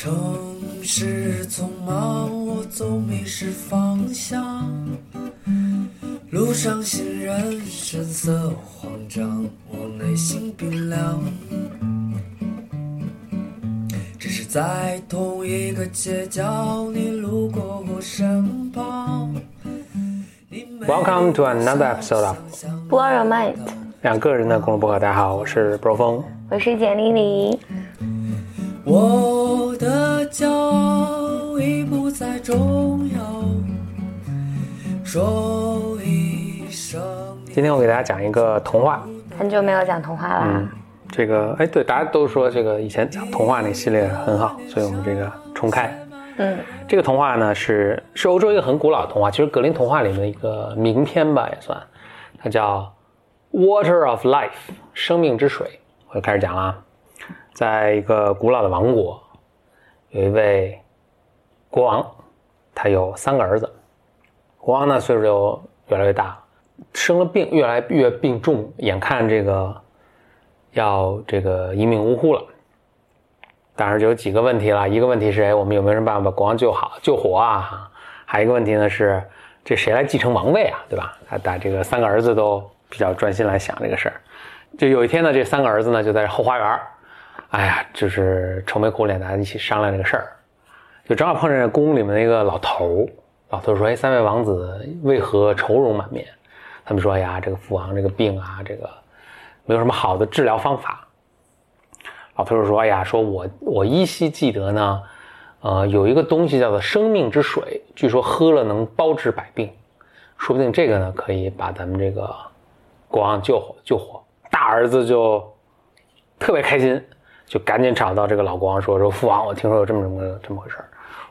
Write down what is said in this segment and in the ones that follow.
城市匆忙，我总迷失方向。路上行人神色慌张，我内心冰凉。只是在同一个街角，你路过我身旁。Welcome to another episode of Blow Your Mind，两个人的公路博客。大家好，我是 Bro 峰。我是简丽丽。我的骄傲已不再重要，说一声今天我给大家讲一个童话。很久没有讲童话了，嗯，这个哎，对，大家都说这个以前讲童话那系列很好，所以我们这个重开。嗯，这个童话呢是是欧洲一个很古老的童话，其实格林童话里面的一个名篇吧，也算，它叫《Water of Life》生命之水。我就开始讲了啊，在一个古老的王国，有一位国王，他有三个儿子。国王呢岁数就越来越大，生了病，越来越病重，眼看这个要这个一命呜呼了。当然就有几个问题了，一个问题是，哎，我们有没有什么办法把国王救好、救活啊？还有一个问题呢是，这谁来继承王位啊？对吧？他把这个三个儿子都比较专心来想这个事儿。就有一天呢，这三个儿子呢就在后花园，哎呀，就是愁眉苦脸的一起商量这个事儿。就正好碰见宫里面那个老头，老头说：“哎，三位王子为何愁容满面？”他们说：“哎呀，这个父王这个病啊，这个没有什么好的治疗方法。”老头说：“哎呀，说我我依稀记得呢，呃，有一个东西叫做生命之水，据说喝了能包治百病，说不定这个呢可以把咱们这个国王救活救活。”大儿子就特别开心，就赶紧找到这个老国王说：“说父王，我听说有这么这么这么回事，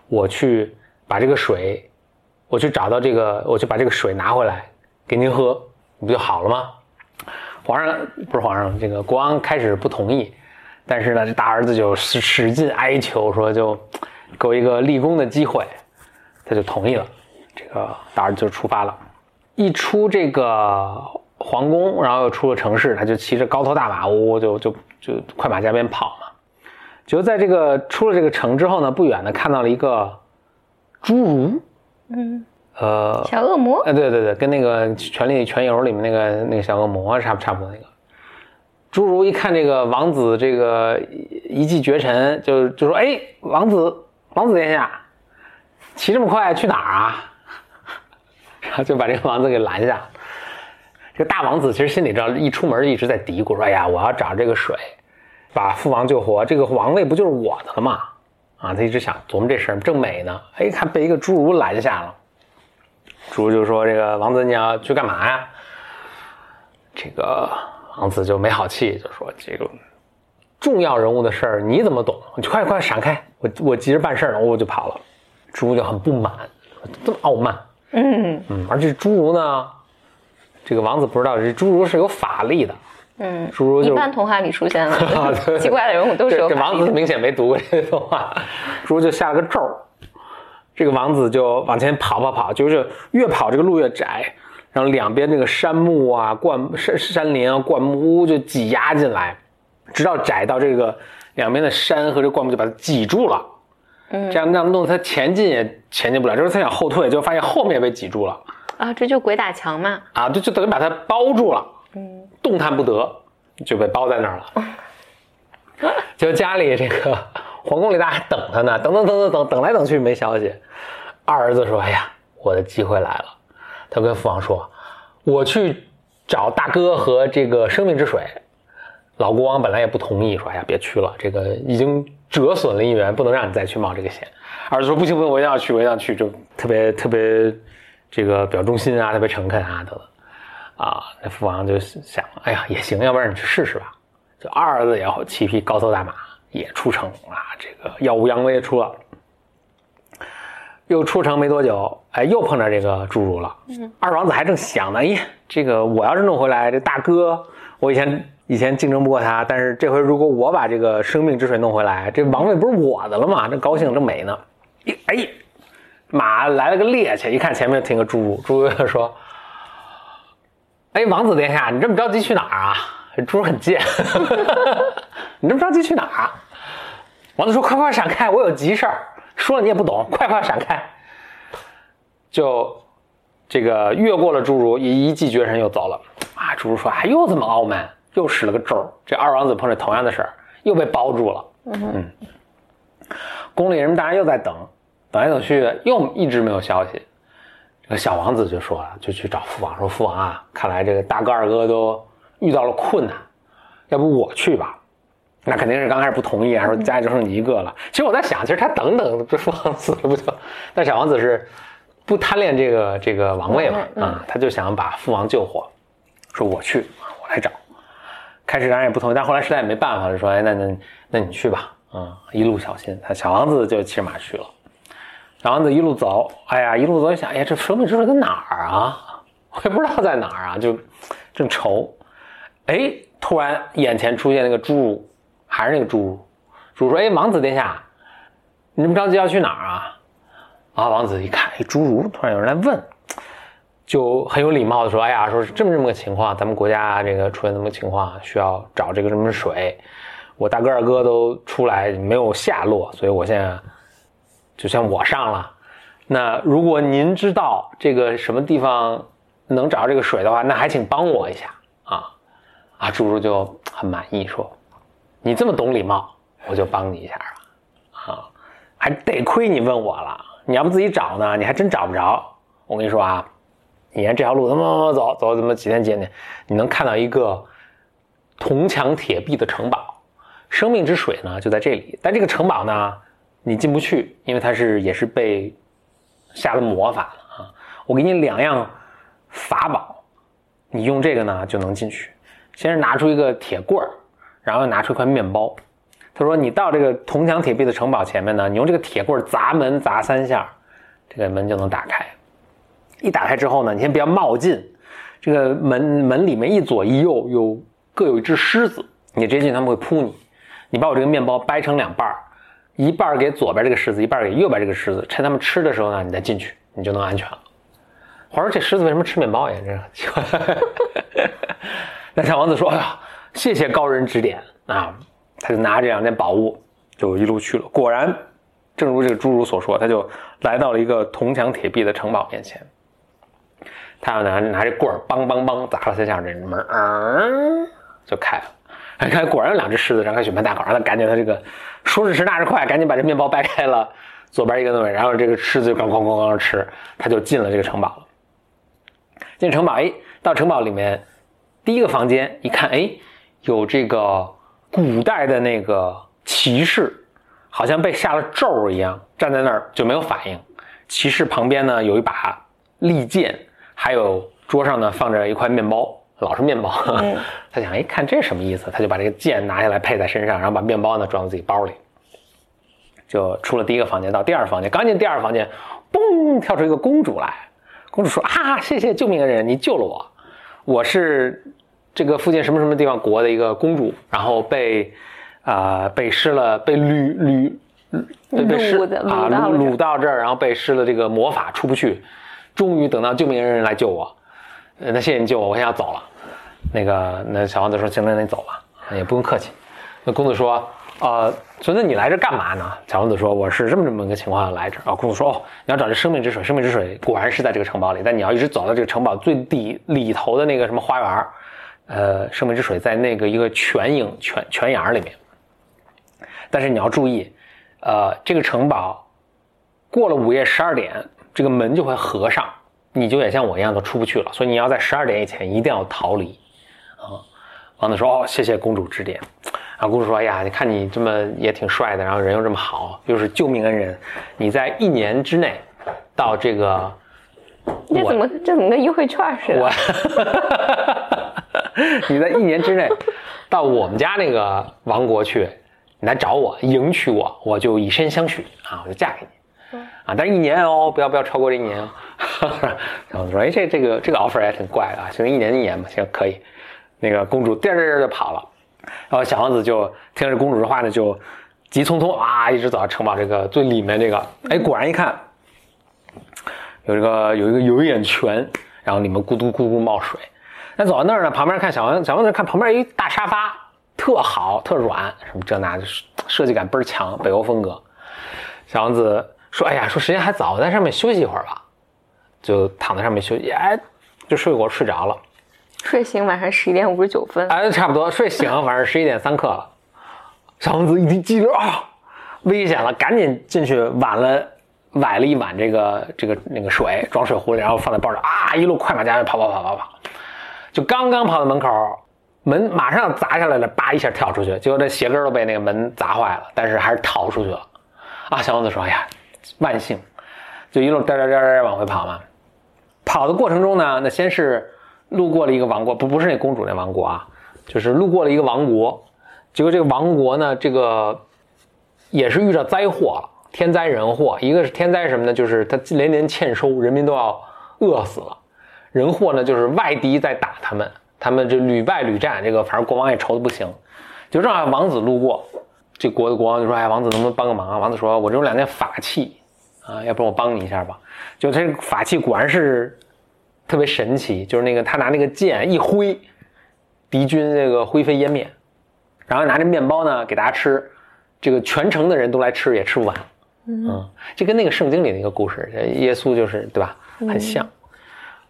我去把这个水，我去找到这个，我去把这个水拿回来给您喝，不就好了吗？”皇上不是皇上，这个国王开始不同意。但是呢，这大儿子就使使劲哀求说，就给我一个立功的机会，他就同意了。这个大儿子就出发了，一出这个皇宫，然后又出了城市，他就骑着高头大马，呜呜就就就快马加鞭跑嘛。就在这个出了这个城之后呢，不远的看到了一个侏儒，嗯，呃，小恶魔，哎，对对对，跟那个《权力全游》里面那个那个小恶魔差不差不多那个。侏儒一看这个王子这个一骑绝尘，就就说：“哎，王子王子殿下，骑这么快去哪儿啊？” 然后就把这个王子给拦下。这个大王子其实心里知道，一出门一直在嘀咕说：“哎呀，我要找这个水，把父王救活，这个王位不就是我的了吗？”啊，他一直想琢磨这事儿，正美呢，哎，看被一个侏儒拦下了。侏儒就说：“这个王子你要去干嘛呀？”这个王子就没好气，就说：“这个重要人物的事儿你怎么懂？你快快闪开！我我急着办事呢，我就跑了。”侏儒就很不满，这么傲慢。嗯嗯，而且侏儒呢，这个王子不知道，这侏儒是有法力的。嗯，侏儒就一般童话里出现 啊的奇怪的人物都是有这这王。子明显没读过这些童话，侏儒就下了个咒儿，这个王子就往前跑跑跑，就是越跑这个路越窄，然后两边这个杉木啊、灌山山林啊、灌木屋就挤压进来，直到窄到这个两边的山和这灌木就把它挤住了。嗯。这样那样弄得他前进也前进不了，就是他想后退，就发现后面也被挤住了啊，这就鬼打墙嘛。啊，就就等于把他包住了。嗯动弹不得，就被包在那儿了。就家里这个皇宫里大家还等他呢，等等等等等等来等去没消息。二儿子说：“哎呀，我的机会来了。”他跟父王说：“我去找大哥和这个生命之水。”老国王本来也不同意，说：“哎呀，别去了，这个已经折损了一元，不能让你再去冒这个险。”儿子说：“不行不行，我一定要去，我一定要去。”就特别特别这个表忠心啊，特别诚恳啊等等。啊，那父王就想，哎呀，也行，要不然你去试试吧。就二儿子也骑匹高头大马也出城啊，这个耀武扬威出了。又出城没多久，哎，又碰着这个侏儒了。嗯，二王子还正想呢，哎，这个我要是弄回来，这大哥，我以前以前竞争不过他，但是这回如果我把这个生命之水弄回来，这王位不是我的了吗？这高兴正美呢。一哎，马来了个趔趄，一看前面停个侏儒，侏儒就说。哎，王子殿下，你这么着急去哪儿啊？这侏儒很贱，你这么着急去哪儿啊？王子说：“快快闪开，我有急事儿。”说了你也不懂，快快闪开。就这个越过了侏儒，一一骑绝尘又走了。啊，侏儒说：“哎，又这么傲慢，又使了个咒。”这二王子碰着同样的事儿，又被包住了。嗯，宫里人们当然又在等，等来等去，又一直没有消息。这个小王子就说了，就去找父王说：“父王啊，看来这个大哥二哥都遇到了困难，要不我去吧？”那肯定是刚开始不同意啊，说家里就剩你一个了。其实我在想，其实他等等，这父王死了不就？但小王子是不贪恋这个这个王位嘛，啊，他就想把父王救活，说我去，我来找。开始当然也不同意，但后来实在也没办法就，说哎，那那那你去吧，啊，一路小心。他小王子就骑着马去了。小王子一路走，哎呀，一路走想，哎呀，这生命之水在哪儿啊？我也不知道在哪儿啊，就正愁。哎，突然眼前出现那个侏儒。还是那个侏儒，侏儒说：“哎，王子殿下，你这么着急要去哪儿啊？”啊，王子一看，哎，侏儒突然有人来问，就很有礼貌的说：“哎呀，说是这么这么个情况，咱们国家这个出现这么情况，需要找这个什么水，我大哥二哥都出来没有下落，所以我现在就像我上了。那如果您知道这个什么地方能找到这个水的话，那还请帮我一下啊！”啊，侏儒就很满意说。你这么懂礼貌，我就帮你一下了，啊，还得亏你问我了，你要不自己找呢，你还真找不着。我跟你说啊，你沿这条路怎么走走，怎么几天几天，你能看到一个铜墙铁壁的城堡，生命之水呢就在这里。但这个城堡呢，你进不去，因为它是也是被下了魔法了啊。我给你两样法宝，你用这个呢就能进去。先是拿出一个铁棍儿。然后拿出一块面包，他说：“你到这个铜墙铁壁的城堡前面呢，你用这个铁棍砸门砸三下，这个门就能打开。一打开之后呢，你先不要冒进，这个门门里面一左一右有各有一只狮子，你直接进他们会扑你。你把我这个面包掰成两半儿一半给左边这个狮子，一半给右边这个狮子，趁他们吃的时候呢，你再进去，你就能安全了。”我说：“这狮子为什么吃面包呀？这奇怪。”那小王子说：“哎呀。”谢谢高人指点啊！他就拿这两件宝物，就一路去了。果然，正如这个侏儒所说，他就来到了一个铜墙铁壁的城堡面前。他要拿拿着棍儿，梆梆梆砸了三下，这门儿就开了。哎，看，果然有两只狮子张开血盆大口，让他赶紧，他这个说时迟那时快，赶紧把这面包掰开了，左边一个东西，然后这个狮子就咣咣咣咣吃，他就进了这个城堡了。进城堡，哎，到城堡里面第一个房间一看，哎。有这个古代的那个骑士，好像被下了咒一样，站在那儿就没有反应。骑士旁边呢有一把利剑，还有桌上呢放着一块面包，老是面包。他想，哎，看这什么意思？他就把这个剑拿下来配在身上，然后把面包呢装到自己包里，就出了第一个房间，到第二房间。刚进第二房间，嘣，跳出一个公主来。公主说：“啊，谢谢救命恩人，你救了我，我是。”这个附近什么什么地方国的一个公主，然后被，啊，被施了，被掳掳，被被施啊掳掳到这儿，然后被施了这个魔法出不去，终于等到救命恩人来救我，那谢谢你救我，我现在要走了。那个那小王子说行，那你走吧，也不用客气。那公子说，呃，孙子你来这干嘛呢？小王子说我是这么这么个情况来这。啊，公子说哦，你要找这生命之水，生命之水果然是在这个城堡里，但你要一直走到这个城堡最底里头的那个什么花园。呃，生命之水在那个一个泉影泉泉眼里面，但是你要注意，呃，这个城堡过了午夜十二点，这个门就会合上，你就也像我一样都出不去了。所以你要在十二点以前一定要逃离。啊，王子说：“哦，谢谢公主指点。”啊，公主说：“哎呀，你看你这么也挺帅的，然后人又这么好，又是救命恩人，你在一年之内到这个……这怎么这怎么跟优惠券似的？” 你在一年之内到我们家那个王国去，你来找我迎娶我，我就以身相许啊，我就嫁给你啊。但是一年哦，不要不要超过这一年。然后说，哎，这这个这个 offer 也挺怪的啊，行，一年一年吧，行，可以。那个公主颠颠颠就跑了，然后小王子就听着公主的话呢，就急匆匆啊，一直走到城堡这个最里面这个，哎，果然一看，有一个有一个有一眼泉，然后里面咕嘟咕嘟冒水。那走到那儿呢，旁边看小王，小王子看旁边一大沙发，特好，特软，什么这那的，设计感倍儿强，北欧风格。小王子说：“哎呀，说时间还早，在上面休息一会儿吧。”就躺在上面休息，哎，就睡过睡着了。睡醒晚上十一点五十九分，哎，差不多睡醒晚上十一点三刻了。小王子一听机灵啊，危险了，赶紧进去挽了崴了一碗这个这个那个水，装水壶里，然后放在包里啊，一路快马加鞭跑跑跑跑跑，就刚刚跑到门口，门马上砸下来了，叭一下跳出去，结果这鞋跟都被那个门砸坏了，但是还是逃出去了。啊，小王子说：“哎呀，万幸！”就一路颠颠颠颠往回跑嘛。跑的过程中呢，那先是路过了一个王国，不不是那公主那王国啊，就是路过了一个王国。结果这个王国呢，这个也是遇到灾祸了，天灾人祸。一个是天灾什么呢？就是他连年欠收，人民都要饿死了。人祸呢，就是外敌在打他们，他们这屡败屡战，这个反正国王也愁的不行。就正好王子路过。这国的国王就说：“哎，王子能不能帮个忙啊？”王子说：“我这有两件法器，啊，要不然我帮你一下吧。”就这法器果然是特别神奇，就是那个他拿那个剑一挥，敌军这个灰飞烟灭，然后拿着面包呢给大家吃，这个全城的人都来吃也吃不完。嗯，这跟那个圣经里的一个故事，耶稣就是对吧？很像。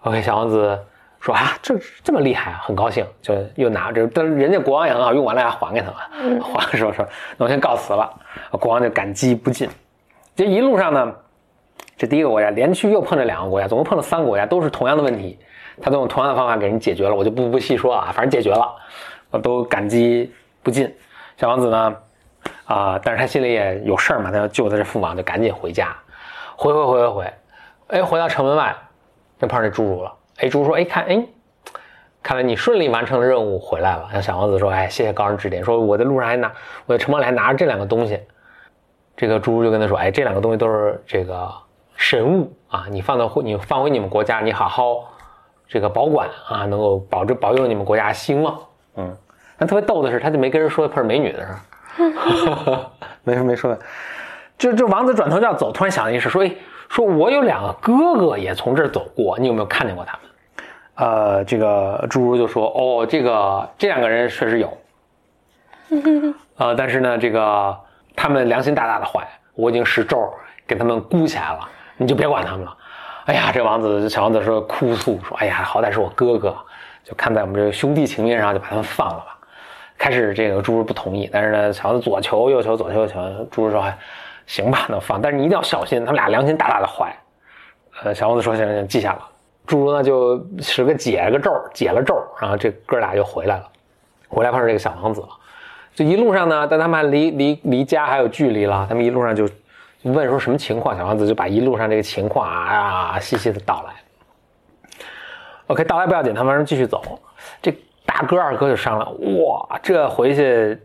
OK，小王子。说啊，这这么厉害啊，很高兴，就又拿着，但是人家国王也很好，用完了还还给他了。还的时候说，那我先告辞了。国王就感激不尽。这一路上呢，这第一个国家连续又碰这两个国家，总共碰了三个国家，都是同样的问题，他都用同样的方法给人解决了。我就不不细说啊，反正解决了，我都感激不尽。小王子呢，啊，但是他心里也有事儿嘛，他要救他这父王，就赶紧回家，回回回回回，哎，回到城门外，就碰上这侏儒了。哎，猪说：“哎，看，哎，看来你顺利完成了任务回来了。”像小王子说：“哎，谢谢高人指点。说我在路上还拿我在城堡里还拿着这两个东西。”这个猪就跟他说：“哎，这两个东西都是这个神物啊，你放到你放回你们国家，你好好这个保管啊，能够保证保佑你们国家兴旺。”嗯，但特别逗的是，他就没跟人说碰是美女的 事儿，没没说。就这王子转头就要走，突然想了一事，说：“哎，说我有两个哥哥也从这儿走过，你有没有看见过他们？”呃，这个侏儒就说：“哦，这个这两个人确实有，呃，但是呢，这个他们良心大大的坏，我已经使咒给他们箍起来了，你就别管他们了。”哎呀，这王子小王子说哭诉说：“哎呀，好歹是我哥哥，就看在我们这个兄弟情面上，就把他们放了吧。”开始这个侏儒不同意，但是呢，小王子左求右求，左求右求，侏儒说：“还行吧，那放，但是你一定要小心，他们俩良心大大的坏。”呃，小王子说：“行行，记下了。”侏儒呢，就使个解个咒，解了咒，然后这哥俩就回来了。回来碰上这个小王子了。就一路上呢，但他们离离离家还有距离了。他们一路上就问说什么情况，小王子就把一路上这个情况啊啊细细的道来。OK，道来不要紧，他们继续走。这大哥二哥就商量，哇，这回去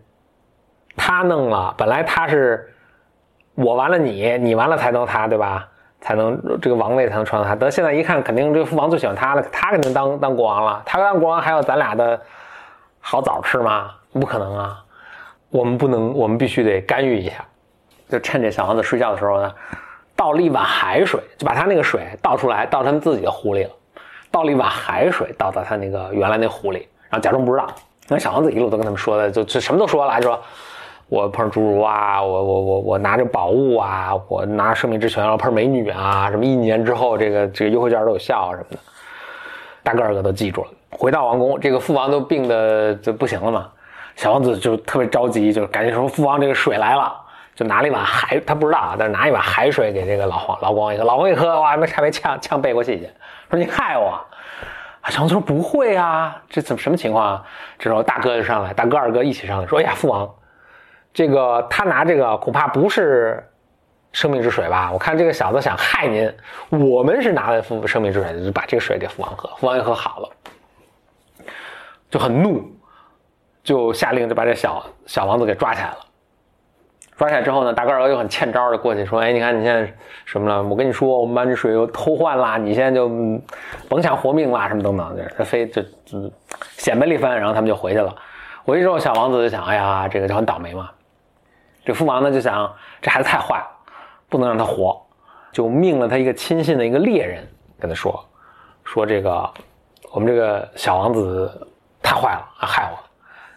他弄了，本来他是我完了你，你完了才能他，对吧？才能这个王位才能传到他。等现在一看，肯定这个父王最喜欢他了，他肯定当当国王了。他当国王还有咱俩的好枣吃吗？不可能啊！我们不能，我们必须得干预一下。就趁这小王子睡觉的时候呢，倒了一碗海水，就把他那个水倒出来，倒他们自己的壶里了。倒了一碗海水，倒到他那个原来那壶里，然后假装不知道。那小王子一路都跟他们说的，就就什么都说了，就说。我碰上侏儒啊，我我我我拿着宝物啊，我拿生命之泉，然后碰美女啊，什么一年之后这个这个优惠券都有效啊什么的，大个儿个都记住了。回到王宫，这个父王都病的就不行了嘛，小王子就特别着急，就赶紧说父王这个水来了，就拿了一碗海，他不知道啊，但是拿一碗海水给这个老黄老光一喝，老王一喝哇，差点呛呛背过气去，说你害我。小王说不会啊，这怎么什么情况啊？这时候大哥就上来，大哥二哥一起上来说，哎呀父王。这个他拿这个恐怕不是生命之水吧？我看这个小子想害您。我们是拿的父生命之水，就把这个水给父王喝。父王一喝好了，就很怒，就下令就把这小小王子给抓起来了。抓起来之后呢，大个儿又很欠招的过去说：“哎，你看你现在什么了？我跟你说，我们把这水又偷换啦，你现在就甭想活命啦，什么等等。”他非就就显摆了一番，然后他们就回去了。回去之后，小王子就想：“哎呀，这个就很倒霉嘛。”这父王呢就想，这孩子太坏，不能让他活，就命了他一个亲信的一个猎人跟他说，说这个我们这个小王子太坏了，害我，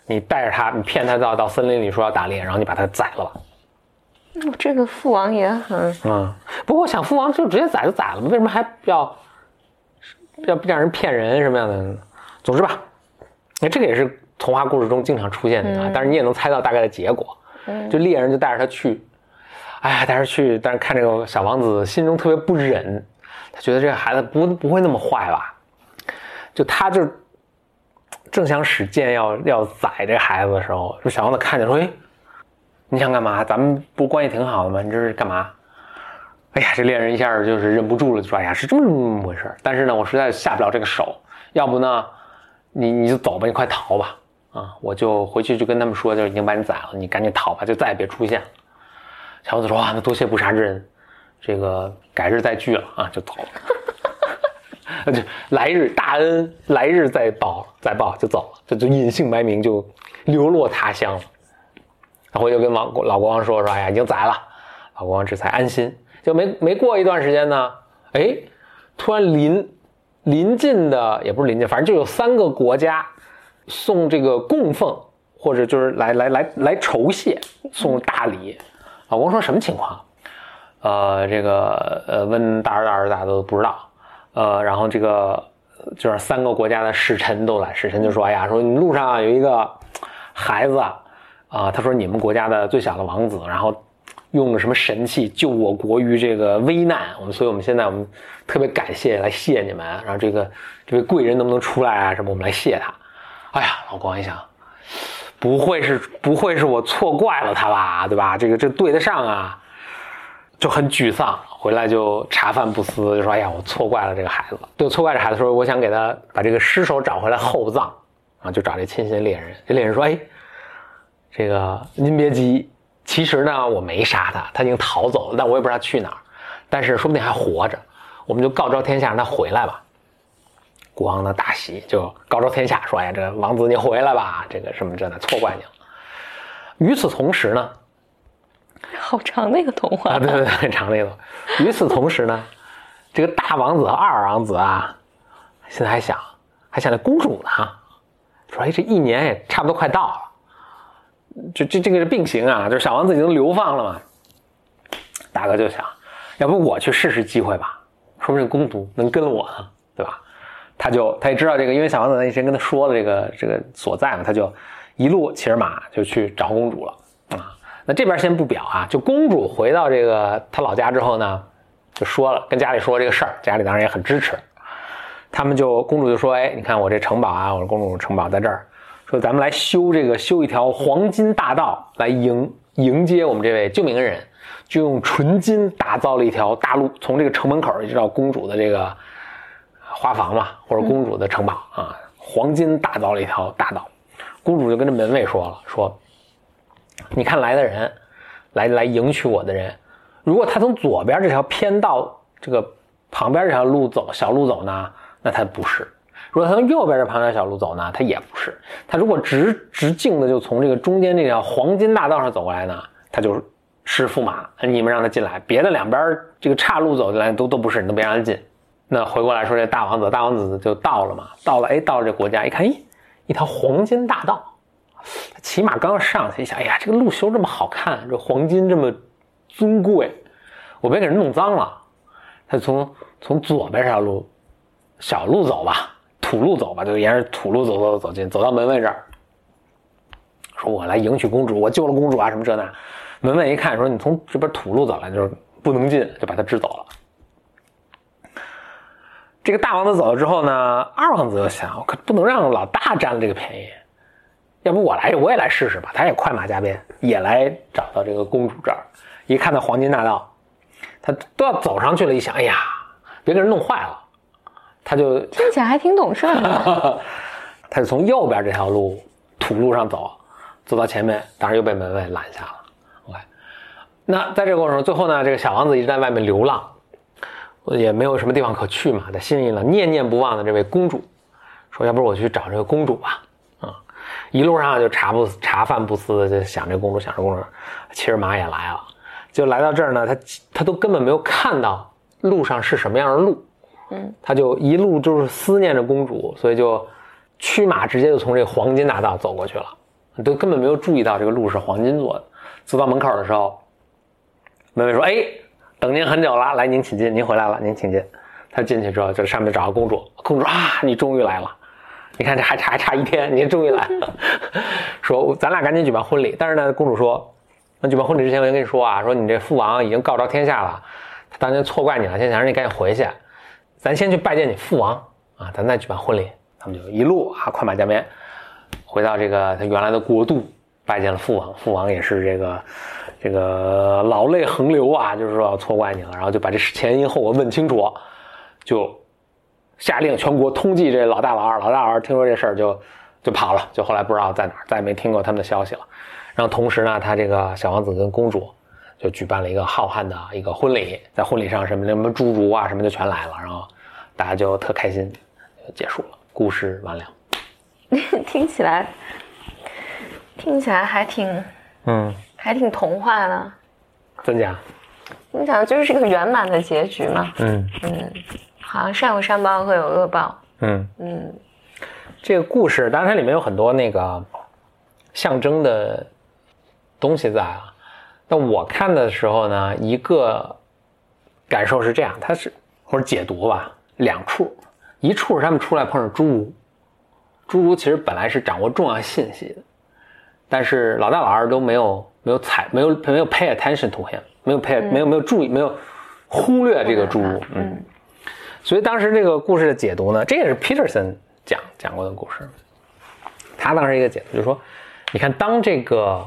你带着他，你骗他到到森林里说要打猎，然后你把他宰了吧。哦这个父王也很嗯，不过我想父王就直接宰就宰了，为什么还要要让人骗人什么样的？总之吧，那这个也是童话故事中经常出现的啊，但是你也能猜到大概的结果。就猎人就带着他去，哎呀，带着去，但是看这个小王子心中特别不忍，他觉得这个孩子不不会那么坏吧？就他就正想使剑要要宰这孩子的时候，这小王子看见说：“哎，你想干嘛？咱们不关系挺好的吗？你这是干嘛？”哎呀，这猎人一下就是忍不住了，就说：“哎呀，是这么这么回事但是呢，我实在下不了这个手，要不呢，你你就走吧，你快逃吧。”啊，我就回去就跟他们说，就已经把你宰了，你赶紧逃吧，就再也别出现了。小伙子说：“哇，那多谢不杀之恩，这个改日再聚了啊，就走了。那 就来日大恩，来日再报，再报就走了，这就隐姓埋名，就流落他乡了。然后又跟王老国王说说，哎呀，已经宰了，老国王这才安心。就没没过一段时间呢，哎，突然临临近的也不是临近，反正就有三个国家。送这个供奉，或者就是来来来来酬谢，送大礼。老公说什么情况？呃，这个呃问大儿大儿大家都不知道。呃，然后这个就是三个国家的使臣都来，使臣就说：“哎呀，说你路上有一个孩子啊，啊他说你们国家的最小的王子，然后用了什么神器救我国于这个危难，我们所以我们现在我们特别感谢来谢你们，然后这个这位贵人能不能出来啊？什么我们来谢他。”哎呀，老光一想，不会是不会是我错怪了他吧？对吧？这个这对得上啊，就很沮丧。回来就茶饭不思，就说：“哎呀，我错怪了这个孩子。”对，错怪这孩子，说我想给他把这个尸首找回来厚葬啊，就找这亲信猎人。这猎人说：“哎，这个您别急，其实呢我没杀他，他已经逃走了，但我也不知道去哪儿，但是说不定还活着，我们就告昭天下让他回来吧。”国王呢大喜，就告昭天下说：“哎呀，这王子你回来吧，这个什么这的，错怪你了。”与此同时呢，好长的一个童话啊，对对对，很长的一个。与此同时呢，这个大王子和二王子啊，现在还想还想着公主呢，说：“哎，这一年也差不多快到了，这这这个是并行啊，就是小王子已经流放了嘛。”大哥就想，要不我去试试机会吧，说不定公主能跟我呢，对吧？他就他也知道这个，因为小王子那天跟他说了这个这个所在嘛，他就一路骑着马就去找公主了啊。那这边先不表啊，就公主回到这个他老家之后呢，就说了跟家里说这个事儿，家里当然也很支持。他们就公主就说：“哎，你看我这城堡啊，我说公主城堡在这儿，说咱们来修这个修一条黄金大道来迎迎接我们这位救命恩人，就用纯金打造了一条大路，从这个城门口一直到公主的这个。”花房嘛，或者公主的城堡啊，黄金打造了一条大道。公主就跟这门卫说了：“说，你看来的人，来来迎娶我的人，如果他从左边这条偏道这个旁边这条路走，小路走呢，那他不是；如果他从右边这旁边小路走呢，他也不是。他如果直直径的就从这个中间这条黄金大道上走过来呢，他就是驸马，你们让他进来。别的两边这个岔路走进来都都不是，你都别让他进。”那回过来说，这大王子，大王子就到了嘛，到了，哎，到了这国家，一看，咦，一条黄金大道，骑马刚上去，一想，哎呀，这个路修这么好看，这黄金这么尊贵，我别给人弄脏了。他从从左边这条路，小路走吧，土路走吧，就沿着土路走走走进，走到门卫这儿，说我来迎娶公主，我救了公主啊，什么这那。门卫一看，说你从这边土路走来，就是不能进，就把他支走了。这个大王子走了之后呢，二王子就想，我可不能让老大占了这个便宜，要不我来，我也来试试吧。他也快马加鞭，也来找到这个公主这儿。一看到黄金大道，他都要走上去了。一想，哎呀，别给人弄坏了，他就听起来还挺懂事的。他就从右边这条路土路上走，走到前面，当然又被门卫拦下了。OK，那在这个过程中，最后呢，这个小王子一直在外面流浪。也没有什么地方可去嘛，他心里呢念念不忘的这位公主，说要不我去找这个公主吧，啊，一路上就茶不茶饭不思的就想这公主，想这公主，骑着马也来了，就来到这儿呢，他他都根本没有看到路上是什么样的路，嗯，他就一路就是思念着公主，所以就驱马直接就从这个黄金大道走过去了，都根本没有注意到这个路是黄金做的。走到门口的时候，门卫说：“哎，等您很久了，来，您请进，您回来了，您请进。”他进去之后，就上面找个公主，公主啊，你终于来了。你看这还差还差一天，你终于来了。说咱俩赶紧举办婚礼。但是呢，公主说，那举办婚礼之前，我先跟你说啊，说你这父王已经告昭天下了，他当年错怪你了，现在想让你赶紧回去。咱先去拜见你父王啊，咱再举办婚礼。他们就一路啊，快马加鞭，回到这个他原来的国度，拜见了父王。父王也是这个这个老泪横流啊，就是说错怪你了，然后就把这前因后果问清楚，就。下令全国通缉这老大老二，老大老二听说这事儿就就跑了，就后来不知道在哪儿，再也没听过他们的消息了。然后同时呢，他这个小王子跟公主就举办了一个浩瀚的一个婚礼，在婚礼上什么什么侏儒啊什么就全来了，然后大家就特开心，就结束了，故事完了。听起来听起来还挺嗯，还挺童话的。真假？你讲就是个圆满的结局嘛？嗯嗯，好像善有善报，恶有恶报。嗯，嗯这个故事当然它里面有很多那个象征的东西在啊。那我看的时候呢，一个感受是这样，它是或者解读吧，两处，一处是他们出来碰上侏儒，侏儒其实本来是掌握重要信息的，但是老大老二都没有没有采没有没有 pay attention to him，没有 pay、没有没有注意没有忽略这个侏儒，嗯。所以当时这个故事的解读呢，这也是 Peterson 讲讲过的故事。他当时一个解读就是说，你看，当这个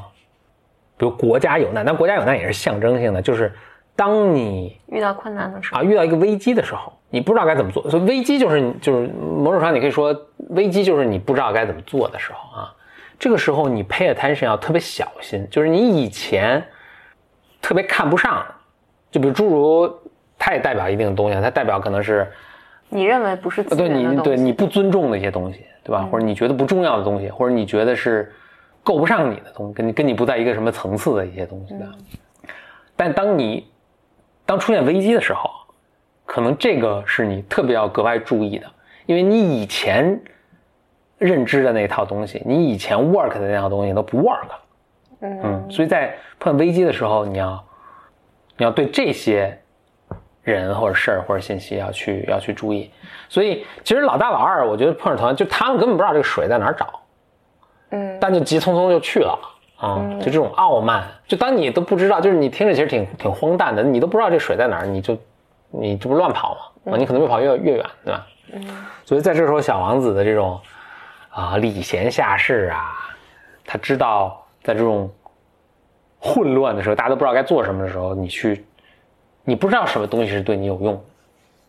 比如国家有难，但国家有难也是象征性的，就是当你遇到困难的时候，啊遇到一个危机的时候，你不知道该怎么做。所以危机就是就是某种上你可以说，危机就是你不知道该怎么做的时候啊。这个时候你 pay attention 要特别小心，就是你以前特别看不上，就比如诸如。它也代表一定的东西，它代表可能是你认为不是自对你对你不尊重的一些东西，对吧？或者你觉得不重要的东西，或者你觉得是够不上你的东西，跟你跟你不在一个什么层次的一些东西的。但当你当出现危机的时候，可能这个是你特别要格外注意的，因为你以前认知的那套东西，你以前 work 的那套东西都不 work 了。嗯，所以在碰危机的时候，你要你要对这些。人或者事儿或者信息要去要去注意，所以其实老大老二，我觉得碰上同样，就他们根本不知道这个水在哪儿找，嗯，但就急匆匆就去了啊，就这种傲慢，就当你都不知道，就是你听着其实挺挺荒诞的，你都不知道这水在哪儿，你就你这不乱跑吗？啊，你可能越跑越越远，对吧？嗯，所以在这时候，小王子的这种啊礼贤下士啊，他知道在这种混乱的时候，大家都不知道该做什么的时候，你去。你不知道什么东西是对你有用，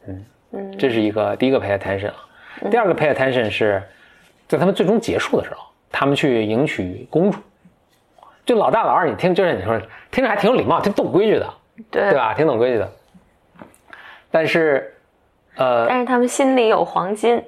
嗯嗯，这是一个第一个 pay attention 啊。第二个 pay attention 是在他们最终结束的时候，他们去迎娶公主。就老大老二，你听就是你说听着还挺有礼貌，挺懂规矩的，对对吧？挺懂规矩的。但是，呃，但是他们心里有黄金，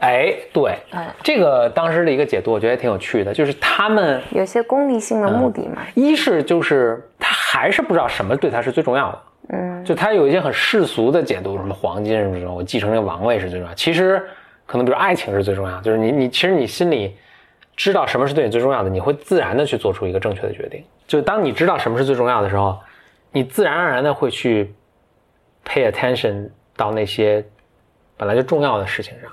哎，对，嗯，这个当时的一个解读，我觉得挺有趣的，就是他们有些功利性的目的嘛。一是就是他还是不知道什么对他是最重要的。嗯，就他有一些很世俗的解读，什么黄金什么什么，我继承这个王位是最重要。其实可能比如爱情是最重要，就是你你其实你心里知道什么是对你最重要的，你会自然的去做出一个正确的决定。就当你知道什么是最重要的时候，你自然而然的会去 pay attention 到那些本来就重要的事情上。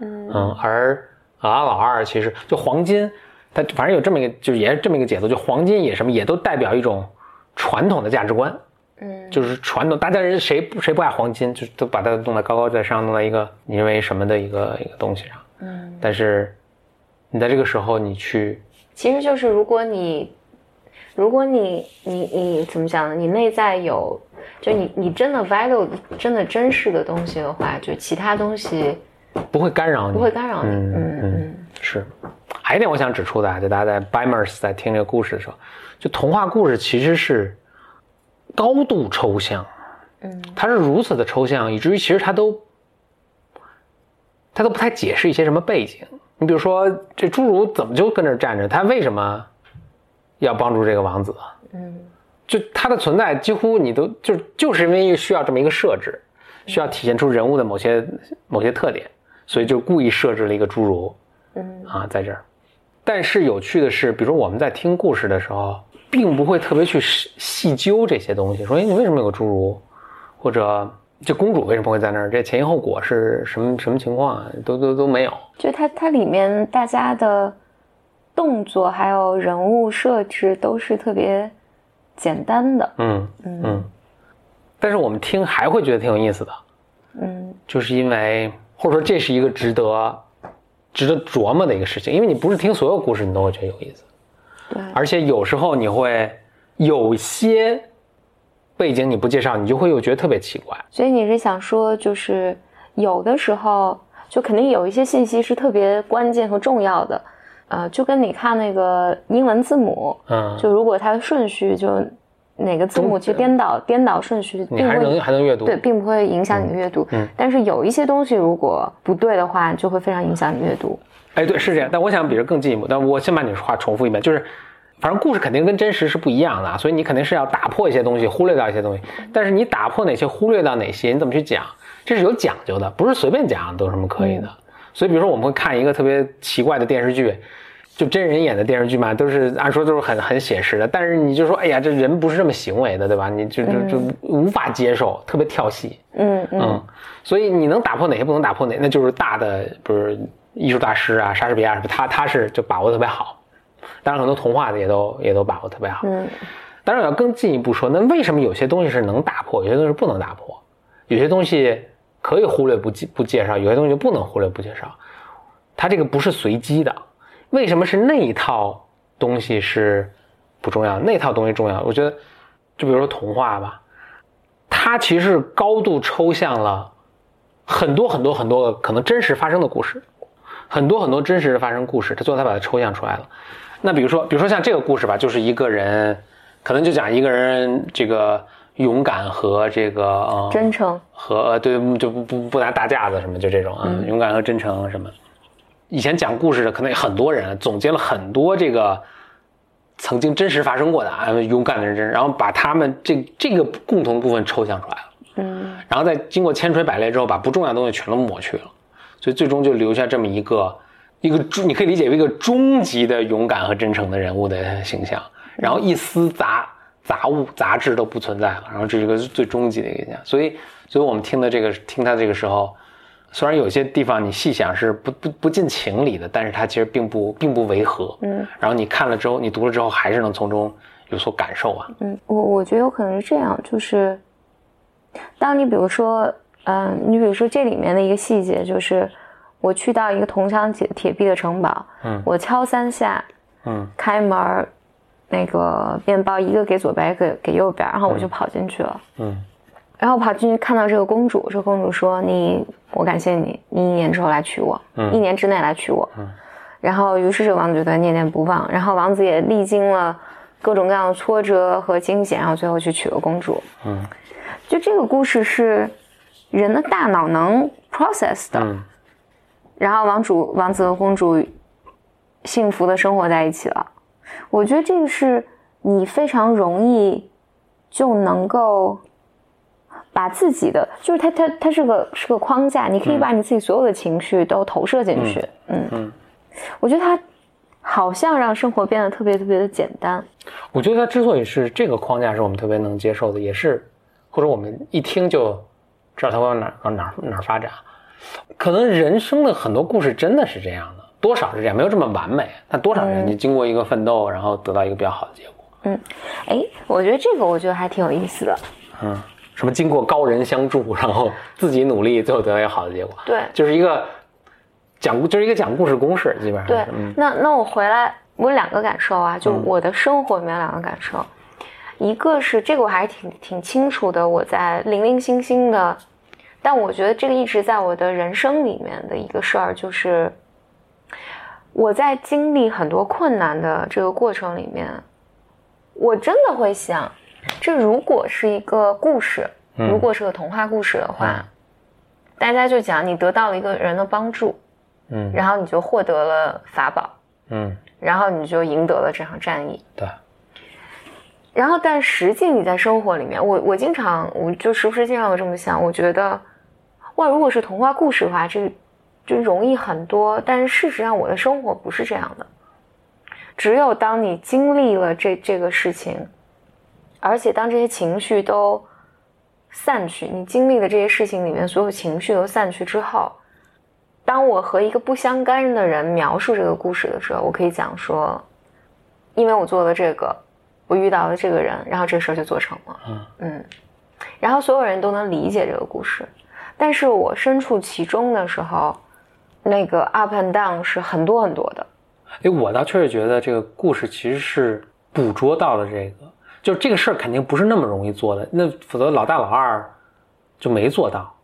嗯嗯，而啊老二其实就黄金，它反正有这么一个，就是也是这么一个解读，就黄金也什么也都代表一种传统的价值观。嗯，就是传统，大家人谁不谁不爱黄金，就都把它弄得高高在上，弄到一个你认为什么的一个一个东西上。嗯，但是你在这个时候，你去，其实就是如果你，如果你你你怎么讲呢？你内在有，就你你真的 value 真的真实的东西的话，就其他东西不会干扰你，不会干扰你。嗯嗯嗯，是。还有一点我想指出的啊，就大家在 Bimers 在听这个故事的时候，就童话故事其实是。高度抽象，嗯，它是如此的抽象，以至于其实它都，它都不太解释一些什么背景。你比如说，这侏儒怎么就跟这站着？他为什么要帮助这个王子？嗯，就它的存在，几乎你都就就是因为需要这么一个设置，需要体现出人物的某些某些特点，所以就故意设置了一个侏儒，嗯啊，在这儿。但是有趣的是，比如说我们在听故事的时候，并不会特别去细细究这些东西，说哎，你为什么有个侏儒，或者这公主为什么会在那儿，这前因后果是什么什么情况啊，都都都没有。就它它里面大家的动作还有人物设置都是特别简单的，嗯嗯，但是我们听还会觉得挺有意思的，嗯。就是因为或者说这是一个值得值得琢磨的一个事情，因为你不是听所有故事你都会觉得有意思，对，而且有时候你会有些背景你不介绍，你就会又觉得特别奇怪。所以你是想说，就是有的时候就肯定有一些信息是特别关键和重要的，呃，就跟你看那个英文字母，嗯，就如果它的顺序就哪个字母去颠倒颠倒顺序，并不你还能还能阅读，对，并不会影响你的阅读。嗯但是有一些东西如果不对的话，就会非常影响你阅读。哎，对，是这样。但我想比这更进一步，但我先把你的话重复一遍，就是，反正故事肯定跟真实是不一样的啊，所以你肯定是要打破一些东西，忽略掉一些东西。但是你打破哪些，忽略掉哪些，你怎么去讲，这是有讲究的，不是随便讲都是什么可以的。所以，比如说我们会看一个特别奇怪的电视剧，就真人演的电视剧嘛，都是按说都是很很写实的，但是你就说，哎呀，这人不是这么行为的，对吧？你就就就无法接受，特别跳戏。嗯嗯嗯，所以你能打破哪些，不能打破哪，那就是大的，不是艺术大师啊，莎士比亚什么，他他是就把握特别好。当然，很多童话的也都也都把握特别好。嗯当然，我要更进一步说，那为什么有些东西是能打破，有些东西是不能打破？有些东西可以忽略不介不介绍，有些东西就不能忽略不介绍。它这个不是随机的，为什么是那一套东西是不重要，那套东西重要？我觉得，就比如说童话吧，它其实高度抽象了很多很多很多可能真实发生的故事，很多很多真实的发生故事，它最后它把它抽象出来了。那比如说，比如说像这个故事吧，就是一个人，可能就讲一个人这个勇敢和这个呃真诚。和呃对就不不不拿大架子什么就这种啊，勇敢和真诚什么。以前讲故事的可能有很多人总结了很多这个曾经真实发生过的啊勇敢的人，然后把他们这这个共同部分抽象出来了。嗯然后再经过千锤百炼之后，把不重要的东西全都抹去了，所以最终就留下这么一个一个终，你可以理解为一个终极的勇敢和真诚的人物的形象，然后一丝杂杂物杂质都不存在了，然后这是一个最终极的一个形象。所以，所以我们听的这个听他这个时候，虽然有些地方你细想是不不不近情理的，但是它其实并不并不违和。嗯然后你看了之后，你读了之后，还是能从中有所感受啊。嗯，我我觉得有可能是这样，就是当你比如说，嗯、你比如说这里面的一个细节，就是我去到一个铜墙铁铁壁的城堡，嗯我敲三下，嗯开门儿，那个面包一个给左边，一个给右边，然后我就跑进去了。嗯然后跑进去看到这个公主，这个公主说：“你，我感谢你，你一年之后来娶我，嗯一年之内来娶我。嗯然后，于是这个王子就对他念念不忘。然后王子也历经了各种各样的挫折和惊险，然后最后去娶了公主。嗯就这个故事是人的大脑能 process 的。嗯然后王主、王子和公主幸福的生活在一起了。我觉得这个是你非常容易就能够把自己的，就是它它它是个是个框架，你可以把你自己所有的情绪都投射进去。嗯嗯我觉得它好像让生活变得特别特别的简单。我觉得它之所以是这个框架是我们特别能接受的，也是或者我们一听就知道它往哪儿往哪儿哪儿发展。可能人生的很多故事真的是这样的，多少是这样，没有这么完美，但多少人你经过一个奋斗，然后得到一个比较好的结果。嗯。哎，我觉得这个我觉得还挺有意思的。嗯，什么经过高人相助，然后自己努力，最后得到一个好的结果，对。就是一个讲故，就是一个讲故事公式，基本上对。嗯，那那我回来，我有两个感受啊，就我的生活里面有两个感受，一个是这个我还是挺挺清楚的，我在零零星星的，但我觉得这个一直在我的人生里面的一个事儿，就是我在经历很多困难的这个过程里面，我真的会想，这如果是一个故事，嗯如果是个童话故事的话，嗯大家就讲你得到了一个人的帮助，嗯然后你就获得了法宝。嗯，然后你就赢得了这场战役。对，然后，但实际你在生活里面，我我经常，我就时不时经常会这么想，我觉得，哇，如果是童话故事的话，这就容易很多。但是事实上，我的生活不是这样的。只有当你经历了这这个事情，而且当这些情绪都散去，你经历的这些事情里面所有情绪都散去之后，当我和一个不相干的人描述这个故事的时候，我可以讲说，因为我做了这个，我遇到了这个人，然后这事儿就做成了。嗯嗯，然后所有人都能理解这个故事，但是我身处其中的时候，那个 up and down 是很多很多的。哎，我倒确实觉得这个故事其实是捕捉到了这个，就是这个事儿肯定不是那么容易做的，那否则老大老二就没做到。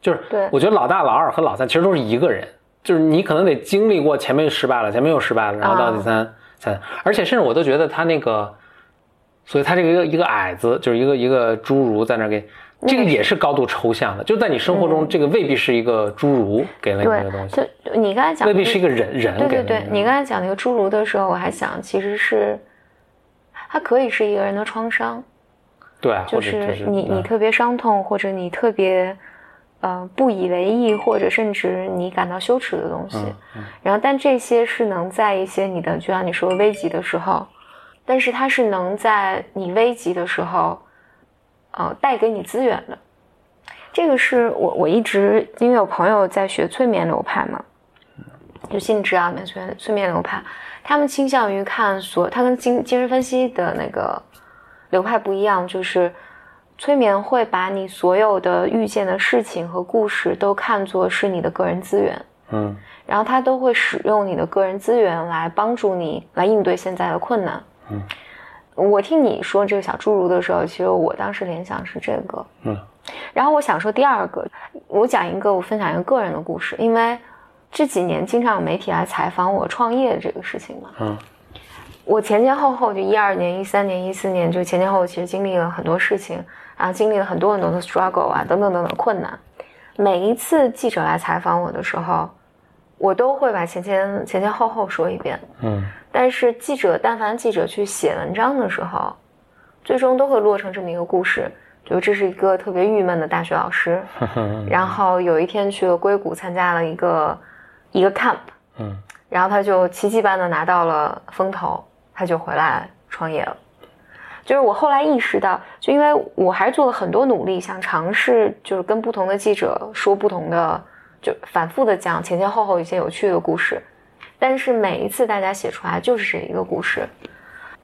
就是，对我觉得老大老二和老三其实都是一个人，就是你可能得经历过前面失败了，前面又失败了，然后到第三三，而且甚至我都觉得他那个，所以他这个一个一个矮子，就是一个一个侏儒在那儿给。这个也是高度抽象的，就在你生活中，这个未必是一个侏儒给了你这个东西，就你刚才讲未必是一个人人对对对，你刚才讲那个侏儒的时候，我还想其实是，它可以是一个人的创伤，对，就是你你特别伤痛，或者你特别呃不以为意，或者甚至你感到羞耻的东西，然后但这些是能在一些你的就像你说危急的时候，但是它是能在你危急的时候。呃，带给你资源的，这个是我我一直因为有朋友在学催眠流派嘛，就心理治疗里面催催眠流派，他们倾向于看所，他跟精精神分析的那个流派不一样，就是催眠会把你所有的遇见的事情和故事都看作是你的个人资源，嗯，然后他都会使用你的个人资源来帮助你来应对现在的困难，嗯。我听你说这个小侏儒的时候，其实我当时联想是这个，嗯，然后我想说第二个，我讲一个，我分享一个个人的故事，因为这几年经常有媒体来采访我创业这个事情嘛，嗯，我前前后后就一二年、一三年、一四年，就前前后后其实经历了很多事情，然后经历了很多很多的 struggle 啊，等等等等困难，每一次记者来采访我的时候。我都会把前前前前后后说一遍，嗯，但是记者但凡记者去写文章的时候，最终都会落成这么一个故事，就这是一个特别郁闷的大学老师，然后有一天去了硅谷参加了一个一个 camp，嗯，然后他就奇迹般的拿到了风投，他就回来创业了，就是我后来意识到，就因为我还是做了很多努力，想尝试就是跟不同的记者说不同的。就反复的讲前前后后一些有趣的故事，但是每一次大家写出来就是这一个故事。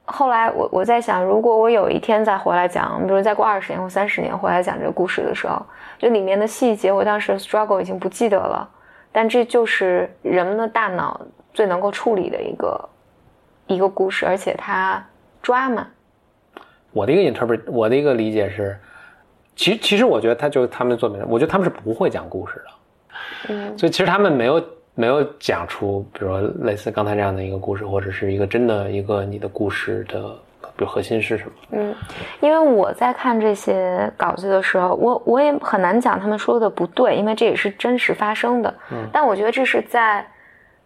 后来我我在想，如果我有一天再回来讲，比如再过二十年或三十年回来讲这个故事的时候，就里面的细节，我当时 struggle 已经不记得了，但这就是人们的大脑最能够处理的一个一个故事，而且它抓嘛。我的一个 interpret，我的一个理解是，其其实我觉得他就是他们做的，我觉得他们是不会讲故事的。嗯，所以其实他们没有没有讲出，比如说类似刚才这样的一个故事，或者是一个真的一个你的故事的，比如核心是什么？嗯，因为我在看这些稿子的时候，我我也很难讲他们说的不对，因为这也是真实发生的。嗯，但我觉得这是在，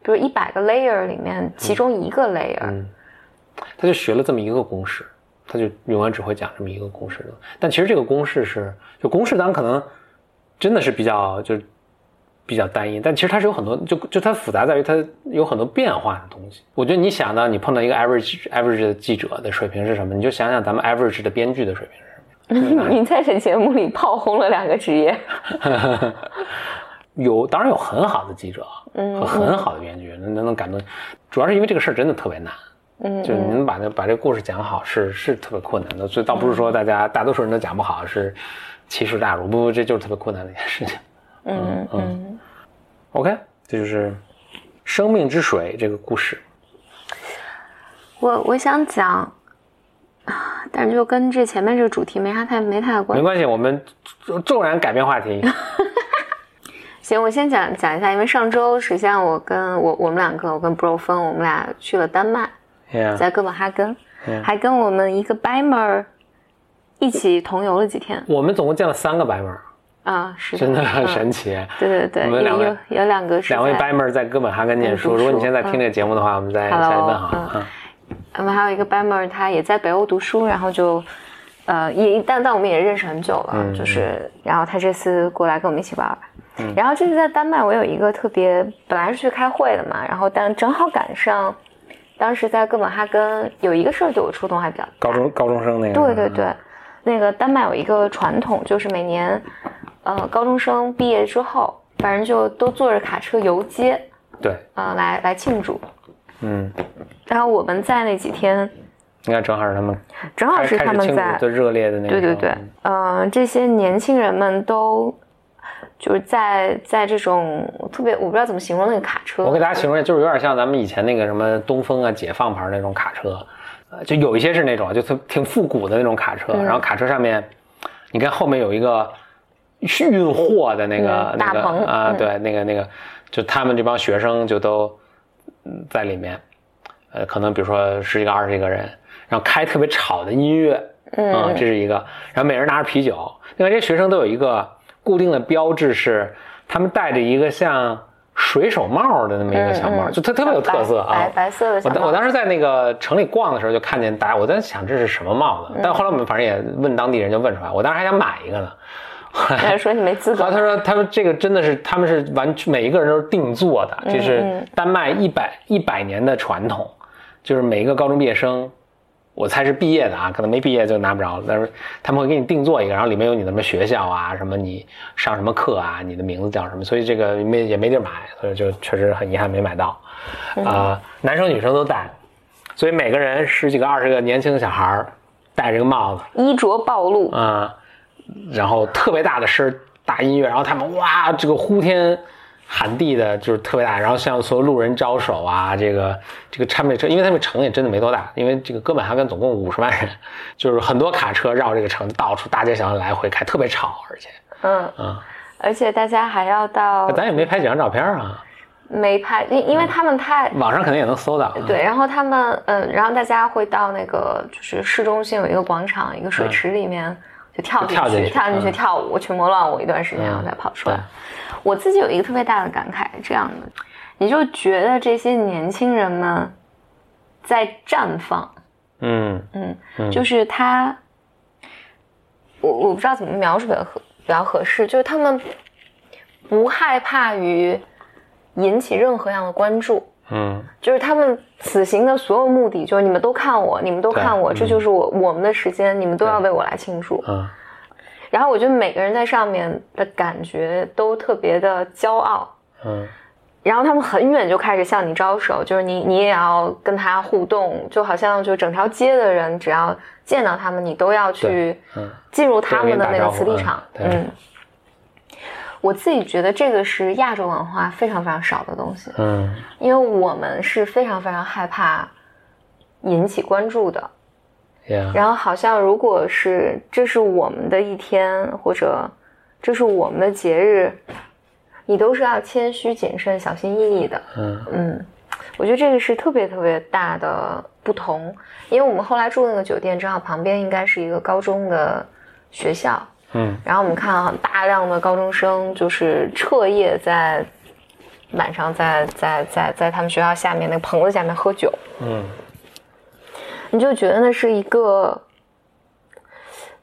比如一百个 layer 里面其中一个 layer。嗯，他就学了这么一个公式，他就永远只会讲这么一个公式的。但其实这个公式是，就公式当然可能真的是比较就。比较单一，但其实它是有很多，就就它复杂在于它有很多变化的东西。我觉得你想到你碰到一个 average average 的记者的水平是什么，你就想想咱们 average 的编剧的水平是什么。你在这节目里炮轰了两个职业，有当然有很好的记者，和很好的编剧，能能能感动。主要是因为这个事儿真的特别难，嗯，就您把那把这故事讲好是是特别困难的，所以倒不是说大家大多数人都讲不好是奇耻大辱，不不，这就是特别困难的一件事情。嗯嗯，OK，这就是《生命之水》这个故事。我我想讲啊，但是就跟这前面这个主题没啥太没太大关系。没关系，我们骤然改变话题。行，我先讲讲一下，因为上周实际上我跟我我们两个，我跟 Bro 峰，我们俩去了丹麦，在哥本哈根，还跟我们一个 Bimer 一起同游了几天。我们总共见了三个 Bimer。啊，是真的很神奇。对对对，我们两位有两个两位 Bimer 在哥本哈根念书。如果你现在听这个节目的话，我们再再问哈。我们还有一个 Bimer，他也在北欧读书，然后就呃也但但我们也认识很久了，就是然后他这次过来跟我们一起玩。然后这次在丹麦，我有一个特别，本来是去开会的嘛，然后但正好赶上当时在哥本哈根有一个事儿对我触动还比较大。高中高中生那个，对对对，那个丹麦有一个传统，就是每年，呃，高中生毕业之后，反正就都坐着卡车游街，对，呃，来来庆祝。嗯，然后我们在那几天，应该正好是他们正好是他们在，最热烈的那个对对对，呃，这些年轻人们都就是在在这种特别我不知道怎么形容那个卡车，我给大家形容一下，就是有点像咱们以前那个什么东风啊、解放牌那种卡车，呃，就有一些是那种就特挺复古的那种卡车，嗯。然后卡车上面，你看后面有一个运货的那个、嗯那个啊，嗯对，那个那个，就他们这帮学生就都嗯在里面，呃，可能比如说十几个、二十几个人，然后开特别吵的音乐，嗯啊，这是一个，然后每人拿着啤酒。另外，这些学生都有一个固定的标志是，他们戴着一个像水手帽的那么一个小帽，就特特别有特色啊。白白白色的小我我当时在那个城里逛的时候，就看见大家，我在想这是什么帽嗯子，但后来我们反正也问当地人，就问出来。我当时还想买一个呢，他 说你没资格。后他说，他说这个真的是他们是完全每一个人都是定做的，这是嗯。丹麦一百一百年的传统，就是每一个高中毕业生，我猜是毕业的啊，可能没毕业就拿不着了，但是他们会给你定做一个，然后里面有你的什么学校啊，什么你上什么课啊，你的名字叫什么，所以这个没也没地儿买，所以就确实很遗憾没买到，啊、男生女生都戴，所以每个人十几个二十个年轻的小孩儿戴这个帽子。衣着暴露，啊、然后特别大的声儿大音乐，然后他们哇，这个呼天喊地的，就是特别大，然后向所有路人招手啊，这个这个他们车，因为他们城也真的没多大，因为这个哥本哈根总共五十万人，就是很多卡车绕这个城到处大街小巷来回开，特别吵，而且。嗯，嗯，而且大家还要到咱也没拍几张照片啊，没拍，因因为他们太网上肯定也能搜到、啊。对，然后他们嗯，然后大家会到那个就是市中心有一个广场，一个水池里面就跳进去，跳进去跳舞，群魔乱舞一段时间，嗯然后再跑出来。我自己有一个特别大的感慨，这样的，你就觉得这些年轻人们在绽放，嗯。嗯，嗯。就是他，我我不知道怎么描述比较合比较合适，就是他们不害怕于引起任何样的关注，嗯。就是他们此行的所有目的，就是你们都看我，你们都看我，这就是我我们的时间，你们都要为我来庆祝。嗯。然后我觉得每个人在上面的感觉都特别的骄傲，嗯。然后他们很远就开始向你招手，就是你你也要跟他互动，就好像就整条街的人只要见到他们，你都要去嗯。进入他们的那个磁力场。嗯，我自己觉得这个是亚洲文化非常非常少的东西。嗯因为我们是非常非常害怕引起关注的。，yeah，然后好像如果是这是我们的一天，或者这是我们的节日，你都是要谦虚谨慎、小心翼翼的。嗯嗯，我觉得这个是特别特别大的不同。因为我们后来住那个酒店，正好旁边应该是一个高中的学校，嗯。然后我们看到大量的高中生就是彻夜在晚上在在在在他们学校下面那个棚子下面喝酒，嗯。你就觉得那是一个，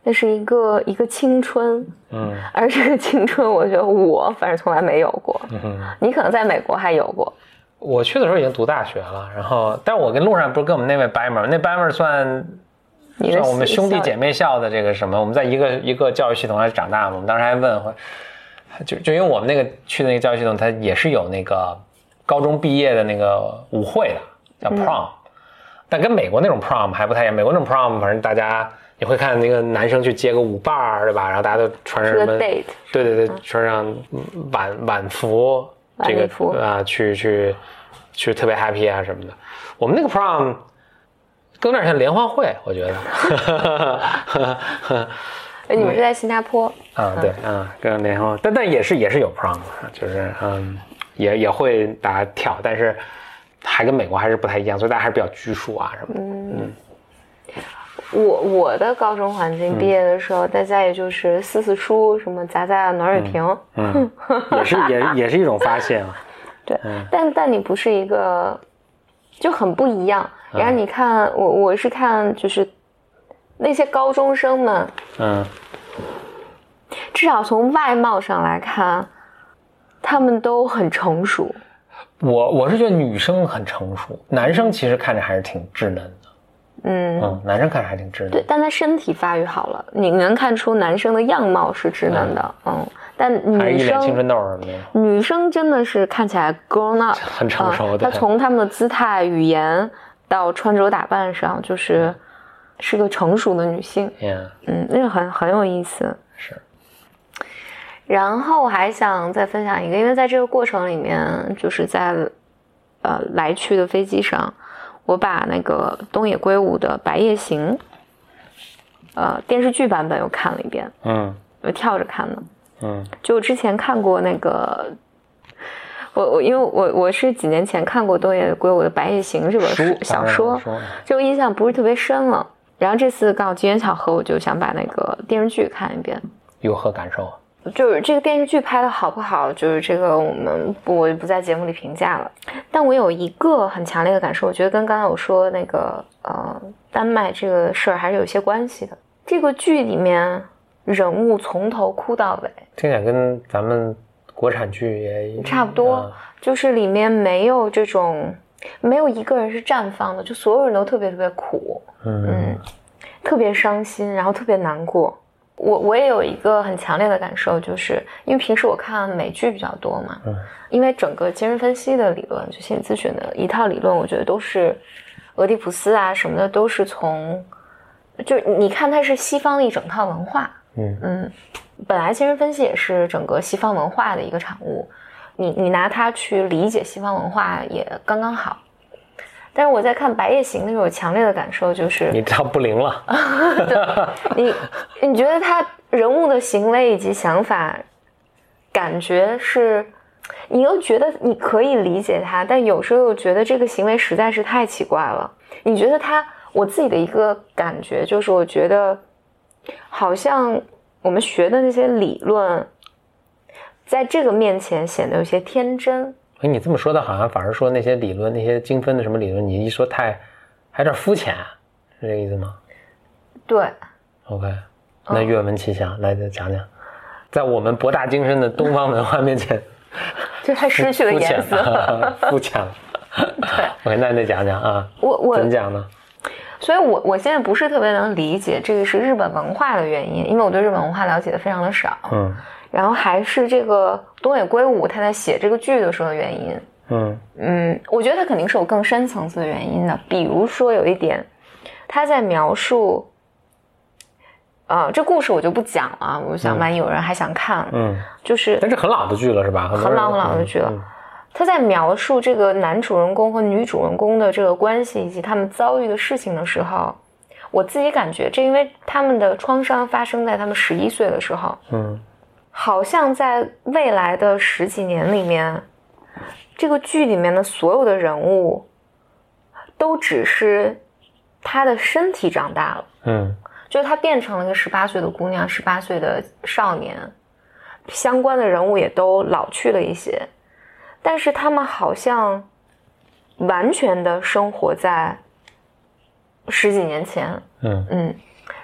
那是一个一个青春，嗯。而这个青春，我觉得我反正从来没有过。嗯。你可能在美国还有过，我去的时候已经读大学了，然后，但是我跟路上不是跟我们那位伯们儿，那伯们儿算你的算我们兄弟姐妹校的这个什么，我们在一个一个教育系统上长大嘛，我们当时还问，就就因为我们那个去的那个教育系统，它也是有那个高中毕业的那个舞会的，叫 prom，、但跟美国那种 prom 还不太一样，美国那种 prom 反正大家你会看那个男生去接个舞伴儿，对吧？然后大家都穿上什么对对对，穿上晚晚服，这个啊，去去去特别 happy 啊什么的。我们那个 prom 更有点像联欢会，我觉得。哎，你们是在新加坡，啊，对，啊，跟联欢，但但也是也是有 prom，的就是嗯，也也会大家跳，但是还跟美国还是不太一样，所以大家还是比较拘束啊什么的。嗯我我的高中环境，毕业的时候，大家也就是撕撕书，什么砸砸暖水瓶，嗯，也是也也是一种发泄啊。对，但但你不是一个，就很不一样。然后你看，我我是看就是那些高中生们，嗯至少从外貌上来看，他们都很成熟。我我是觉得女生很成熟，男生其实看着还是挺稚嫩的。嗯，嗯，男生看着还挺稚嫩。对，但他身体发育好了，你能看出男生的样貌是稚嫩的，嗯，但还一脸青春生痘什么的。女生真的是看起来 grown up，很成熟她从她们的姿态、语言到穿着打扮上，就是是个成熟的女性。嗯，那个很很有意思。是，然后我还想再分享一个，因为在这个过程里面，就是在呃来去的飞机上，我把那个东野圭吾的《白夜行》呃电视剧版本又看了一遍，嗯。我跳着看的。嗯。就我之前看过那个，我我因为我我是几年前看过东野圭吾的《白夜行》这本书书小说，就，印象不是特别深了。然后这次刚好机缘巧合，我就想把那个电视剧看一遍。有何感受？就是这个电视剧拍的好不好，就是这个我们不我不在节目里评价了。但我有一个很强烈的感受，我觉得跟刚才我说那个呃丹麦这个事儿还是有些关系的。这个剧里面人物从头哭到尾，听起来跟咱们国产剧也差不多啊就是里面没有这种没有一个人是绽放的，就所有人都特别特别苦，嗯。嗯，特别伤心，然后特别难过。我我也有一个很强烈的感受，就是因为平时我看美剧比较多嘛，嗯因为整个精神分析的理论，就心理咨询的一套理论，我觉得都是俄狄浦斯啊什么的，都是从，就你看它是西方的一整套文化，嗯。嗯，本来精神分析也是整个西方文化的一个产物，你你拿它去理解西方文化也刚刚好。但是我在看《白夜行》的时候，强烈的感受就是，你这样不灵了。你你觉得他人物的行为以及想法，感觉是，你又觉得你可以理解他，但有时候又觉得这个行为实在是太奇怪了。你觉得他，我自己的一个感觉就是，我觉得好像我们学的那些理论，在这个面前显得有些天真。哎，你这么说的，好像反而说那些理论、那些精分的什么理论，你一说太还有点肤浅，是这个意思吗对，？OK，那愿闻其详，来再讲讲，在我们博大精深的东方文化面前，就它失去了颜色。了，肤浅了。OK，那你再讲讲啊，我我怎么讲呢？所以我，我现在不是特别能理解这个是日本文化的原因，因为我对日本文化了解的非常的少。嗯然后还是这个东野圭吾他在写这个剧的时候的原因。嗯嗯，我觉得他肯定是有更深层次的原因的，比如说有一点，他在描述，呃，这故事我就不讲了，我想万一有人还想看，嗯，就是但是很老的剧了是吧？很老很老的剧了。他在描述这个男主人公和女主人公的这个关系以及他们遭遇的事情的时候，我自己感觉，这因为他们的创伤发生在他们十一岁的时候，嗯。好像在未来的十几年里面，这个剧里面的所有的人物，都只是他的身体长大了，嗯。就是他变成了一个十八岁的姑娘，十八岁的少年，相关的人物也都老去了一些，但是他们好像完全的生活在十几年前，嗯。嗯，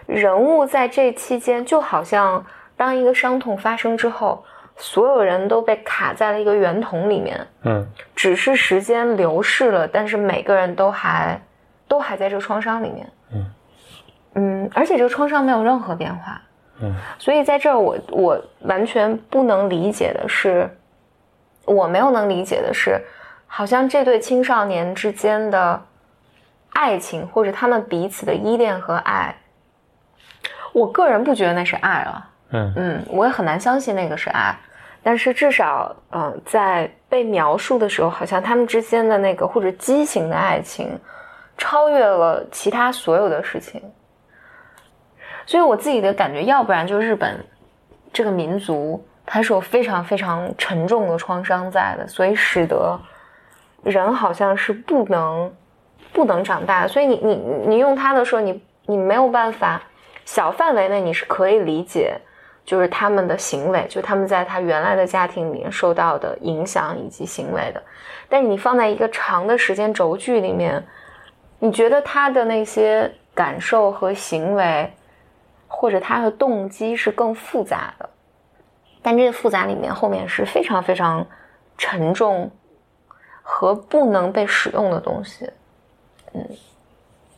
人物在这期间就好像当一个伤痛发生之后，所有人都被卡在了一个圆筒里面，嗯。只是时间流逝了，但是每个人都还都还在这个创伤里面。嗯。嗯，而且这个创伤没有任何变化。嗯。所以在这儿我我完全不能理解的是，我没有能理解的是，好像这对青少年之间的爱情或者他们彼此的依恋和爱，我个人不觉得那是爱了。嗯嗯，我也很难相信那个是爱，但是至少，嗯、在被描述的时候，好像他们之间的那个或者畸形的爱情，超越了其他所有的事情。所以我自己的感觉，要不然就日本这个民族，它是有非常非常沉重的创伤在的，所以使得人好像是不能不能长大。所以你你你用他的说，你你没有办法小范围内你是可以理解，就是他们的行为，就他们在他原来的家庭里面受到的影响以及行为的。但是你放在一个长的时间轴距里面，你觉得他的那些感受和行为，或者他的动机是更复杂的。但这个复杂里面后面是非常非常沉重和不能被使用的东西。嗯，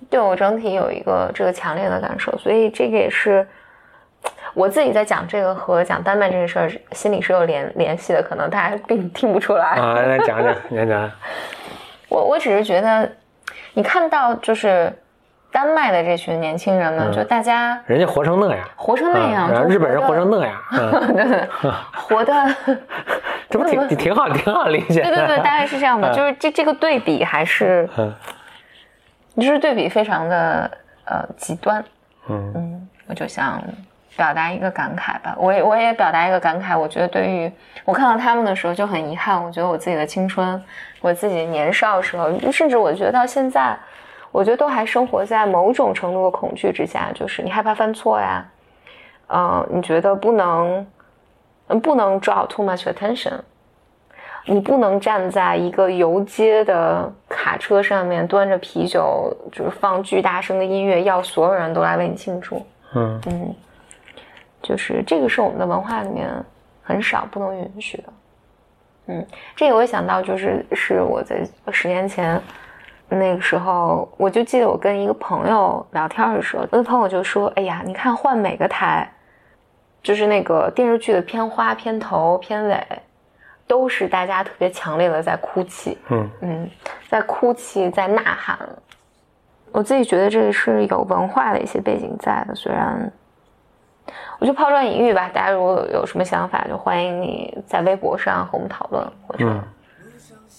对我整体有一个这个强烈的感受，所以这个也是我自己在讲这个和讲丹麦这个事儿心里是有联联系的，可能大家并听不出来。啊，来讲讲，讲讲。我我只是觉得，你看到就是丹麦的这群年轻人们，就大家人家活成那样，活成那样，然后日本人活成那样，对对，活的这不挺 挺好，挺好理解。对对对，大概是这样的，就是这这个对比还是，就是对比非常的呃极端。嗯嗯，我就想表达一个感慨吧，我也我也表达一个感慨，我觉得对于我看到他们的时候就很遗憾，我觉得我自己的青春。我自己年少的时候，甚至我觉得到现在，我觉得都还生活在某种程度的恐惧之下，就是你害怕犯错呀，嗯，你觉得不能，嗯，不能 draw too much attention，你不能站在一个游街的卡车上面端着啤酒，就是放巨大声的音乐，要所有人都来为你庆祝，嗯嗯，就是这个是我们的文化里面很少不能允许的。嗯，这个我也想到，就是是我在十年前那个时候，我就记得我跟一个朋友聊天的时候，我的朋友就说：“哎呀，你看换每个台，就是那个电视剧的片花、片头、片尾，都是大家特别强烈的在哭泣，嗯嗯，在哭泣，在呐喊。我自己觉得这个是有文化的一些背景在的，虽然。”我就抛砖引玉吧，大家如果有什么想法，就欢迎你在微博上和我们讨论，或者，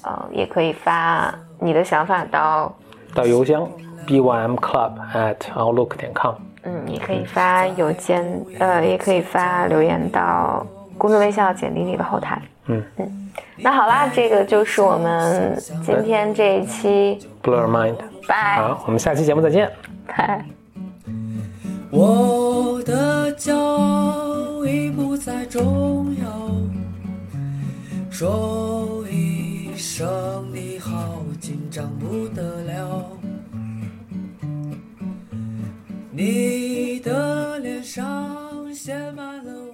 呃，也可以发你的想法到到邮箱 bymclub at outlook 点 com。嗯，你可以发邮件，呃，也可以发留言到公众微笑简历里的后台。嗯嗯，那好啦，这个就是我们今天这一期 Blur Mind。拜。好，我们下期节目再见。拜。我的骄傲已不再重要，说一声你好，紧张不得了。你的脸上写满了。